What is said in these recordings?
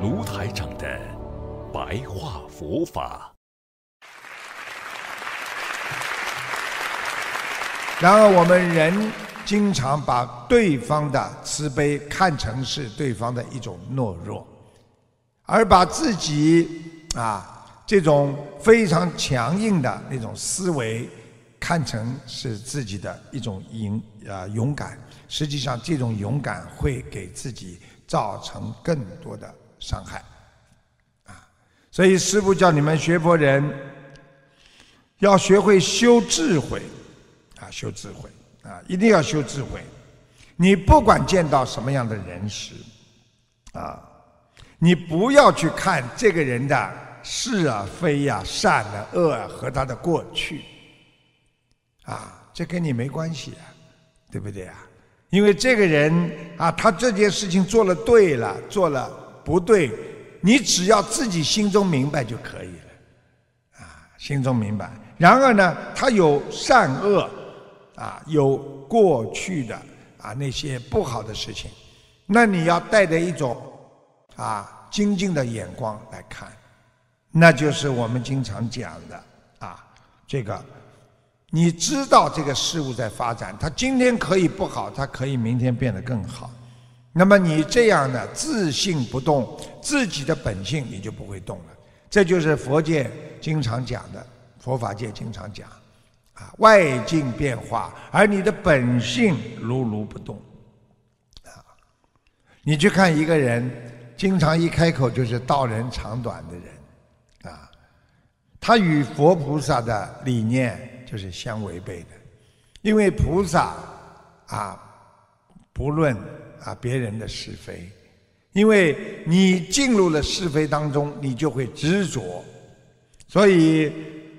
卢台长的白话佛法。然而，我们人经常把对方的慈悲看成是对方的一种懦弱，而把自己啊这种非常强硬的那种思维看成是自己的一种勇啊勇敢。实际上，这种勇敢会给自己造成更多的伤害啊！所以，师父叫你们学佛人要学会修智慧啊，修智慧啊，一定要修智慧。你不管见到什么样的人时啊，你不要去看这个人的是啊非呀、善啊恶啊和他的过去啊，这跟你没关系啊，对不对啊？因为这个人啊，他这件事情做了对了，做了不对，你只要自己心中明白就可以了，啊，心中明白。然而呢，他有善恶，啊，有过去的啊那些不好的事情，那你要带着一种啊精进的眼光来看，那就是我们经常讲的啊这个。你知道这个事物在发展，它今天可以不好，它可以明天变得更好。那么你这样的自信不动，自己的本性你就不会动了。这就是佛界经常讲的，佛法界经常讲，啊，外境变化，而你的本性如如不动。啊，你去看一个人，经常一开口就是道人长短的人，啊，他与佛菩萨的理念。就是相违背的，因为菩萨啊不论啊别人的是非，因为你进入了是非当中，你就会执着，所以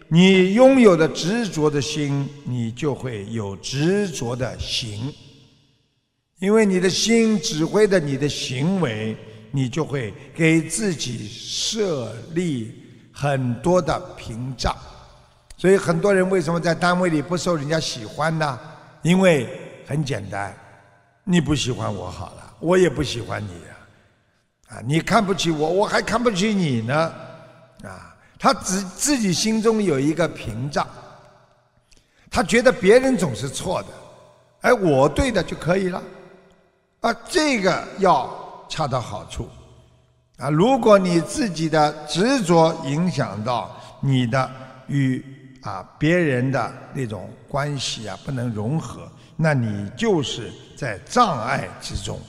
你拥有的执着的心，你就会有执着的行，因为你的心指挥的你的行为，你就会给自己设立很多的屏障。所以很多人为什么在单位里不受人家喜欢呢？因为很简单，你不喜欢我好了，我也不喜欢你啊！啊，你看不起我，我还看不起你呢！啊，他只自己心中有一个屏障，他觉得别人总是错的，而我对的就可以了。啊，这个要恰到好处。啊，如果你自己的执着影响到你的与。啊，别人的那种关系啊，不能融合，那你就是在障碍之中，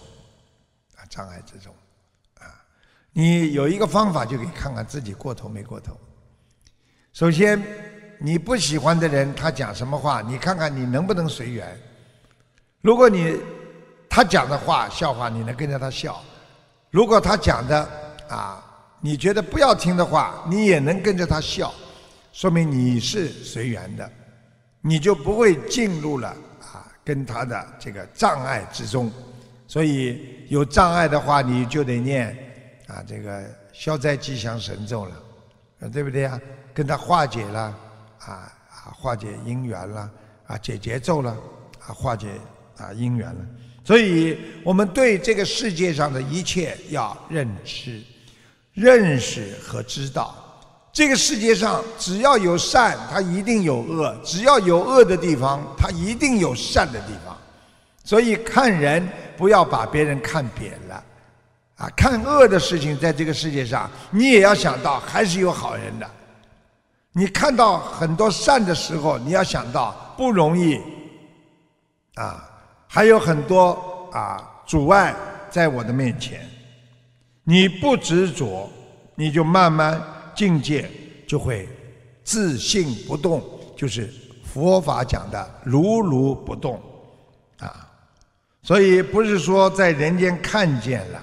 啊，障碍之中，啊，你有一个方法就可以看看自己过头没过头。首先，你不喜欢的人，他讲什么话，你看看你能不能随缘。如果你他讲的话笑话，你能跟着他笑；如果他讲的啊，你觉得不要听的话，你也能跟着他笑。说明你是随缘的，你就不会进入了啊跟他的这个障碍之中。所以有障碍的话，你就得念啊这个消灾吉祥神咒了，对不对呀？跟他化解了啊啊化解因缘了啊解节奏了啊化解啊因缘了。所以我们对这个世界上的一切要认知、认识和知道。这个世界上只要有善，它一定有恶；只要有恶的地方，它一定有善的地方。所以看人不要把别人看扁了，啊，看恶的事情，在这个世界上，你也要想到还是有好人的。你看到很多善的时候，你要想到不容易，啊，还有很多啊阻碍在我的面前。你不执着，你就慢慢。境界就会自信不动，就是佛法讲的如如不动啊。所以不是说在人间看见了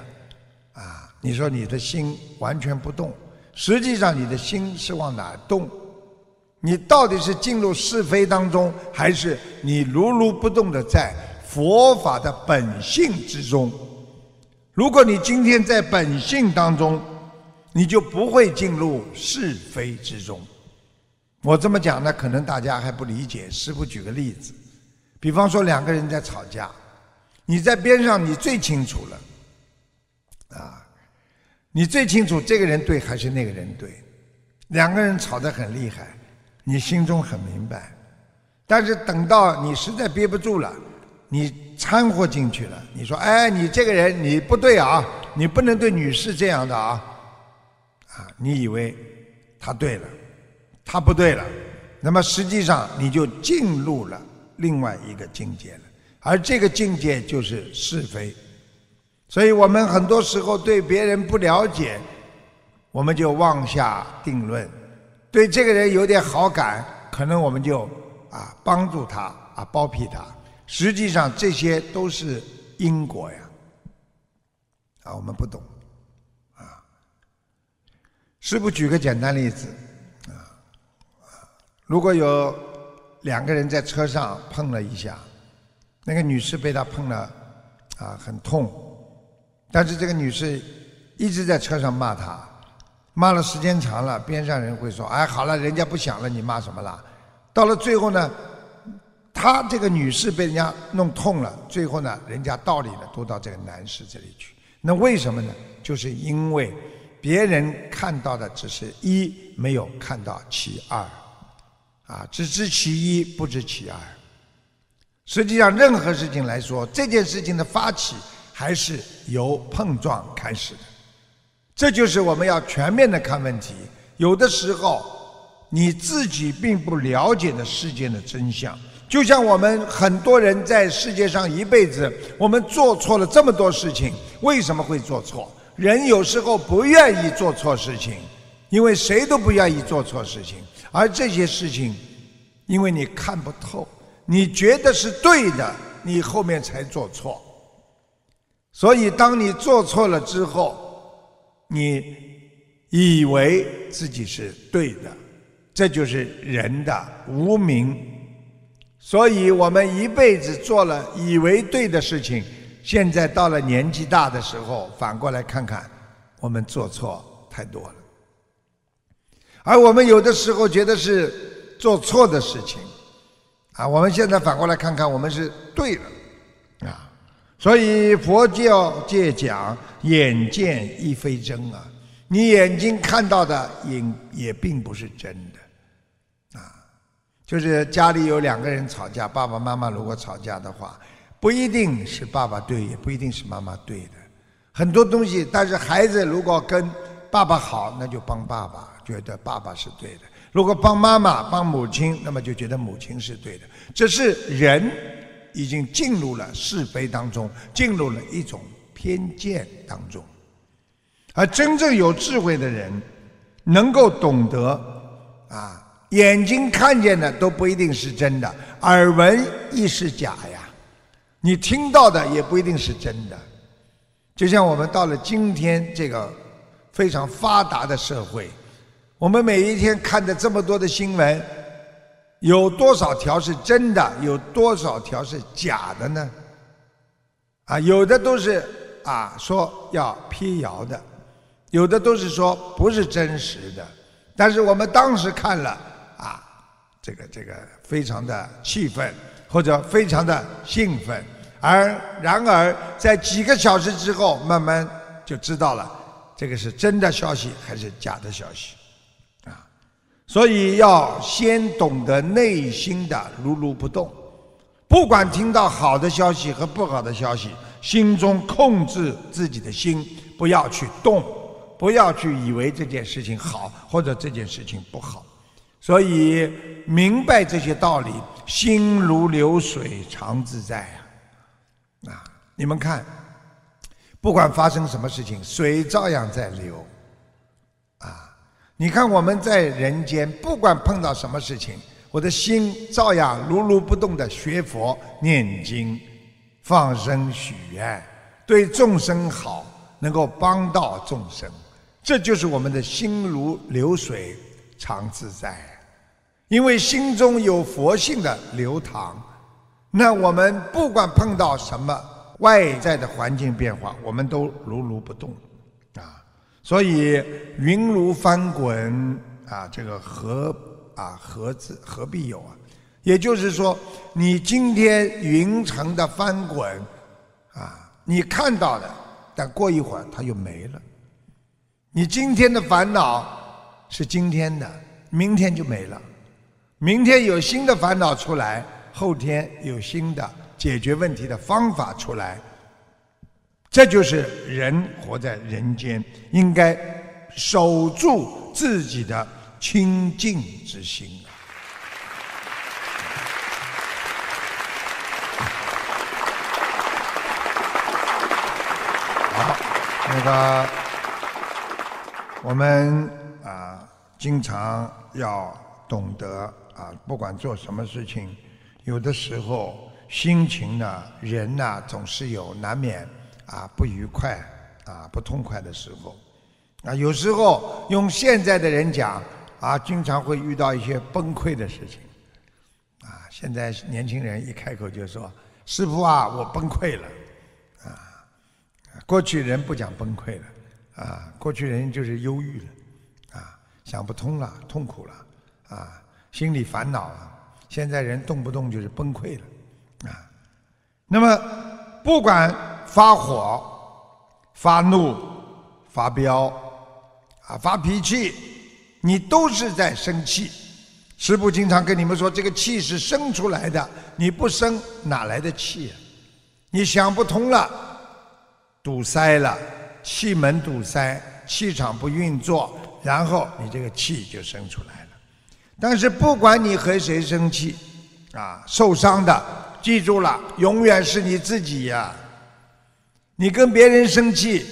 啊，你说你的心完全不动，实际上你的心是往哪动？你到底是进入是非当中，还是你如如不动的在佛法的本性之中？如果你今天在本性当中，你就不会进入是非之中。我这么讲呢，可能大家还不理解。师傅举个例子，比方说两个人在吵架，你在边上，你最清楚了，啊，你最清楚这个人对还是那个人对。两个人吵得很厉害，你心中很明白。但是等到你实在憋不住了，你掺和进去了，你说：“哎，你这个人你不对啊，你不能对女士这样的啊。”啊，你以为他对了。他不对了，那么实际上你就进入了另外一个境界了，而这个境界就是是非。所以我们很多时候对别人不了解，我们就妄下定论；对这个人有点好感，可能我们就啊帮助他啊包庇他。实际上这些都是因果呀，啊我们不懂，师傅举个简单例子。啊如果有两个人在车上碰了一下，那个女士被他碰了，啊，很痛。但是这个女士一直在车上骂他，骂了时间长了，边上人会说：“哎，好了，人家不想了，你骂什么了？”到了最后呢，他这个女士被人家弄痛了，最后呢，人家道理呢都到这个男士这里去。那为什么呢？就是因为别人看到的只是一，没有看到其二。啊，只知其一，不知其二。实际上，任何事情来说，这件事情的发起还是由碰撞开始的。这就是我们要全面的看问题。有的时候，你自己并不了解的事件的真相，就像我们很多人在世界上一辈子，我们做错了这么多事情，为什么会做错？人有时候不愿意做错事情，因为谁都不愿意做错事情。而这些事情，因为你看不透，你觉得是对的，你后面才做错。所以，当你做错了之后，你以为自己是对的，这就是人的无明。所以我们一辈子做了以为对的事情，现在到了年纪大的时候，反过来看看，我们做错太多了。而我们有的时候觉得是做错的事情，啊，我们现在反过来看看，我们是对的，啊，所以佛教界讲眼见亦非真啊，你眼睛看到的也也并不是真的，啊，就是家里有两个人吵架，爸爸妈妈如果吵架的话，不一定是爸爸对，也不一定是妈妈对的，很多东西，但是孩子如果跟爸爸好，那就帮爸爸。觉得爸爸是对的，如果帮妈妈、帮母亲，那么就觉得母亲是对的。这是人已经进入了是非当中，进入了一种偏见当中。而真正有智慧的人，能够懂得啊，眼睛看见的都不一定是真的，耳闻亦是假呀。你听到的也不一定是真的。就像我们到了今天这个非常发达的社会。我们每一天看的这么多的新闻，有多少条是真的？有多少条是假的呢？啊，有的都是啊说要辟谣的，有的都是说不是真实的。但是我们当时看了啊，这个这个非常的气愤，或者非常的兴奋，而然而在几个小时之后，慢慢就知道了这个是真的消息还是假的消息。啊所以要先懂得内心的如如不动，不管听到好的消息和不好的消息，心中控制自己的心，不要去动，不要去以为这件事情好或者这件事情不好。所以明白这些道理，心如流水常自在啊！啊，你们看，不管发生什么事情，水照样在流。啊你看我们在人间，不管碰到什么事情，我的心照样如如不动的学佛、念经、放生、许愿，对众生好，能够帮到众生。这就是我们的心如流水常自在，因为心中有佛性的流淌。那我们不管碰到什么外在的环境变化，我们都如如不动啊。所以云如翻滚啊，这个何啊何字何必有啊？也就是说，你今天云层的翻滚啊，你看到的，但过一会儿它又没了。你今天的烦恼是今天的，明天就没了。明天有新的烦恼出来，后天有新的解决问题的方法出来。这就是人活在人间，应该守住自己的清净之心。好，那个。我们啊，经常要懂得啊，不管做什么事情，有的时候心情呢，人呢，总是有难免啊不愉快啊不痛快的时候啊。有时候用现在的人讲啊，经常会遇到一些崩溃的事情啊。现在年轻人一开口就说：“师傅啊，我崩溃了。”啊，过去人不讲崩溃了。啊，过去人就是忧郁了，啊，想不通了，痛苦了，啊，心里烦恼了。现在人动不动就是崩溃了，啊，那么不管发火、发怒、发飙，啊，发脾气，你都是在生气。师父经常跟你们说，这个气是生出来的，你不生哪来的气啊？你想不通了，堵塞了。气门堵塞，气场不运作，然后你这个气就生出来了。但是不管你和谁生气，啊，受伤的，记住了，永远是你自己呀。你跟别人生气，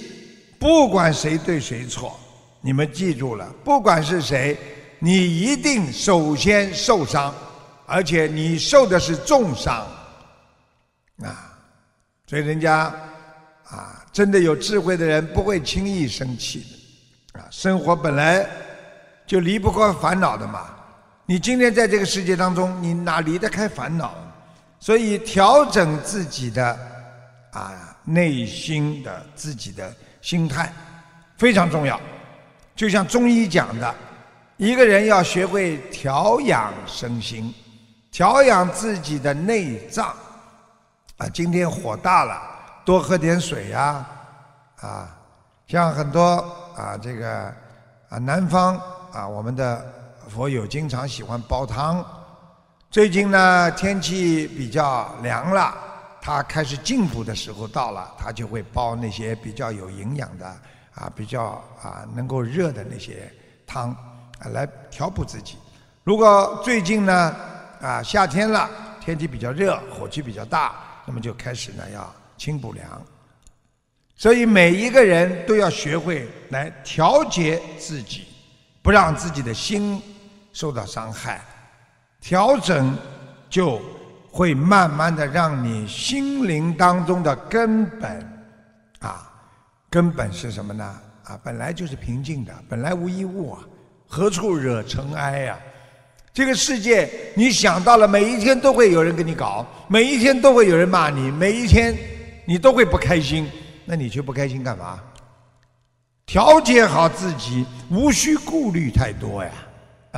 不管谁对谁错，你们记住了，不管是谁，你一定首先受伤，而且你受的是重伤，啊，所以人家。啊，真的有智慧的人不会轻易生气的，啊，生活本来就离不开烦恼的嘛。你今天在这个世界当中，你哪离得开烦恼？所以调整自己的啊内心的自己的心态非常重要。就像中医讲的，一个人要学会调养身心，调养自己的内脏。啊，今天火大了。多喝点水呀，啊，像很多啊，这个啊，南方啊，我们的佛友经常喜欢煲汤。最近呢，天气比较凉了，他开始进补的时候到了，他就会煲那些比较有营养的啊，比较啊能够热的那些汤啊，来调补自己。如果最近呢啊夏天了，天气比较热，火气比较大，那么就开始呢要。清补凉，所以每一个人都要学会来调节自己，不让自己的心受到伤害。调整就会慢慢的让你心灵当中的根本啊，根本是什么呢？啊，本来就是平静的，本来无一物啊，何处惹尘埃呀？这个世界，你想到了，每一天都会有人跟你搞，每一天都会有人骂你，每一天。你都会不开心，那你去不开心干嘛？调节好自己，无需顾虑太多呀，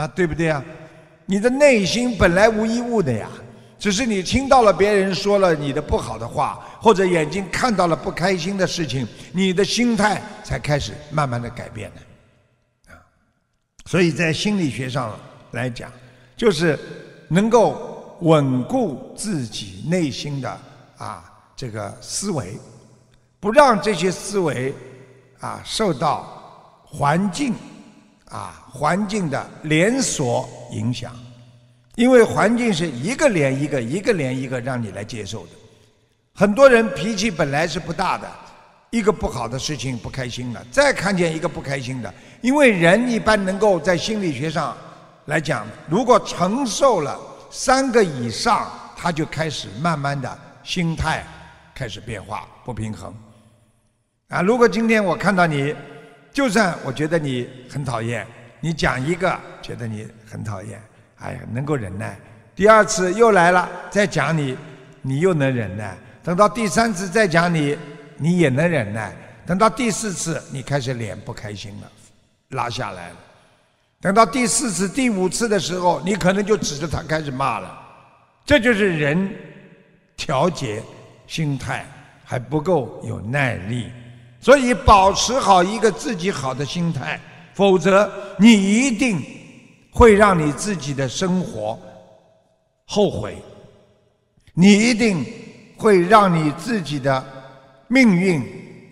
啊，对不对啊？你的内心本来无一物的呀，只是你听到了别人说了你的不好的话，或者眼睛看到了不开心的事情，你的心态才开始慢慢的改变的，啊，所以在心理学上来讲，就是能够稳固自己内心的啊。这个思维，不让这些思维啊受到环境啊环境的连锁影响，因为环境是一个连一个，一个连一个让你来接受的。很多人脾气本来是不大的，一个不好的事情不开心了，再看见一个不开心的，因为人一般能够在心理学上来讲，如果承受了三个以上，他就开始慢慢的心态。开始变化不平衡，啊，如果今天我看到你，就算我觉得你很讨厌，你讲一个觉得你很讨厌，哎呀，能够忍耐。第二次又来了，再讲你，你又能忍耐。等到第三次再讲你，你也能忍耐。等到第四次，你开始脸不开心了，拉下来了。等到第四次、第五次的时候，你可能就指着他开始骂了。这就是人调节心态还不够有耐力，所以保持好一个自己好的心态，否则你一定会让你自己的生活后悔，你一定会让你自己的命运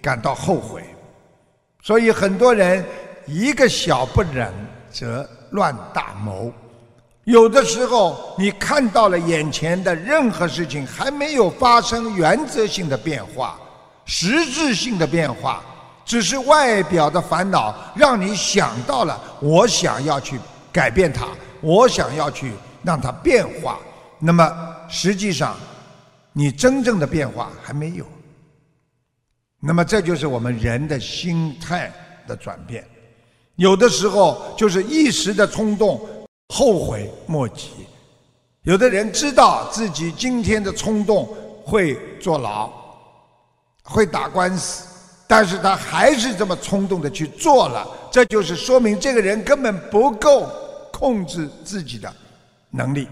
感到后悔。所以很多人一个小不忍则乱大谋。有的时候，你看到了眼前的任何事情还没有发生原则性的变化、实质性的变化，只是外表的烦恼让你想到了我想要去改变它，我想要去让它变化。那么实际上，你真正的变化还没有。那么这就是我们人的心态的转变，有的时候就是一时的冲动。后悔莫及。有的人知道自己今天的冲动会坐牢，会打官司，但是他还是这么冲动的去做了，这就是说明这个人根本不够控制自己的能力。